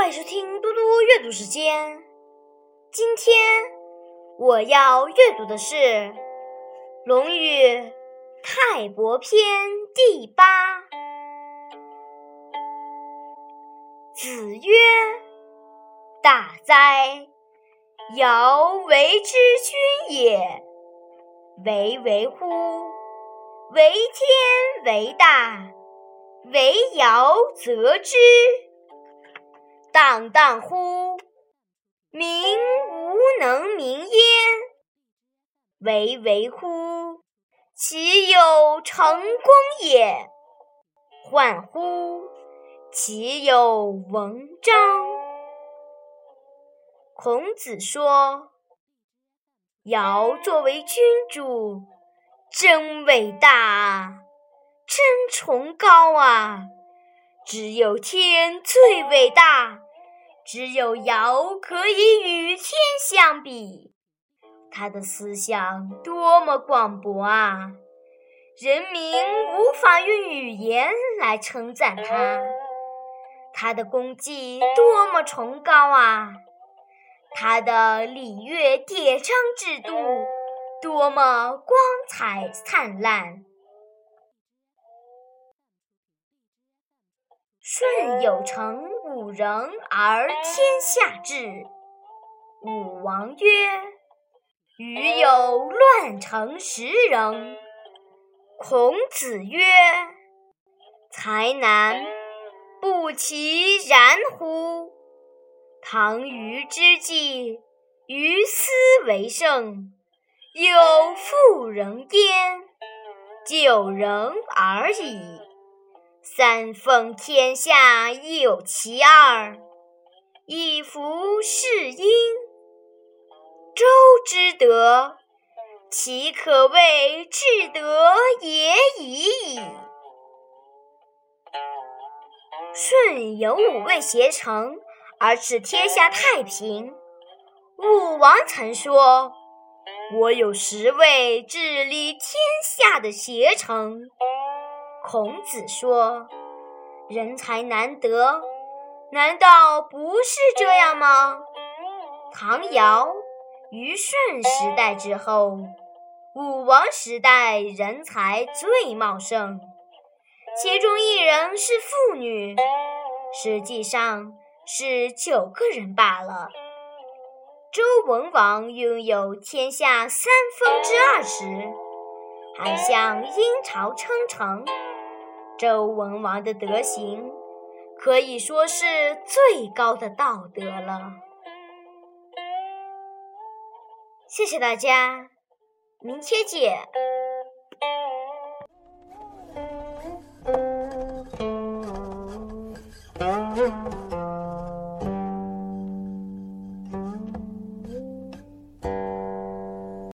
欢迎收听嘟嘟阅读时间。今天我要阅读的是《论语泰伯篇》第八。子曰：“大哉，尧为之君也！巍巍乎，为天为大，为尧则之。”荡荡乎！民无能名焉。巍巍乎！其有成功也。患乎！其有文章。孔子说：“尧作为君主，真伟大啊，真崇高啊！只有天最伟大。”只有尧可以与天相比，他的思想多么广博啊！人民无法用语言来称赞他。他的功绩多么崇高啊！他的礼乐典章制度多么光彩灿烂！舜有成。五人而天下治。武王曰：“余有乱臣十人。”孔子曰：“才难，不其然乎？唐虞之际，于斯为盛，有妇人焉，九人而已。”三分天下有其二，以服是因。周之德，其可谓至德也已矣。舜有五位贤臣，而使天下太平。武王曾说：“我有十位治理天下的贤臣。”孔子说：“人才难得，难道不是这样吗？”唐尧、虞舜时代之后，武王时代人才最茂盛，其中一人是妇女，实际上是九个人罢了。周文王拥有天下三分之二时，还向殷朝称臣。周文王的德行可以说是最高的道德了。谢谢大家，明天见。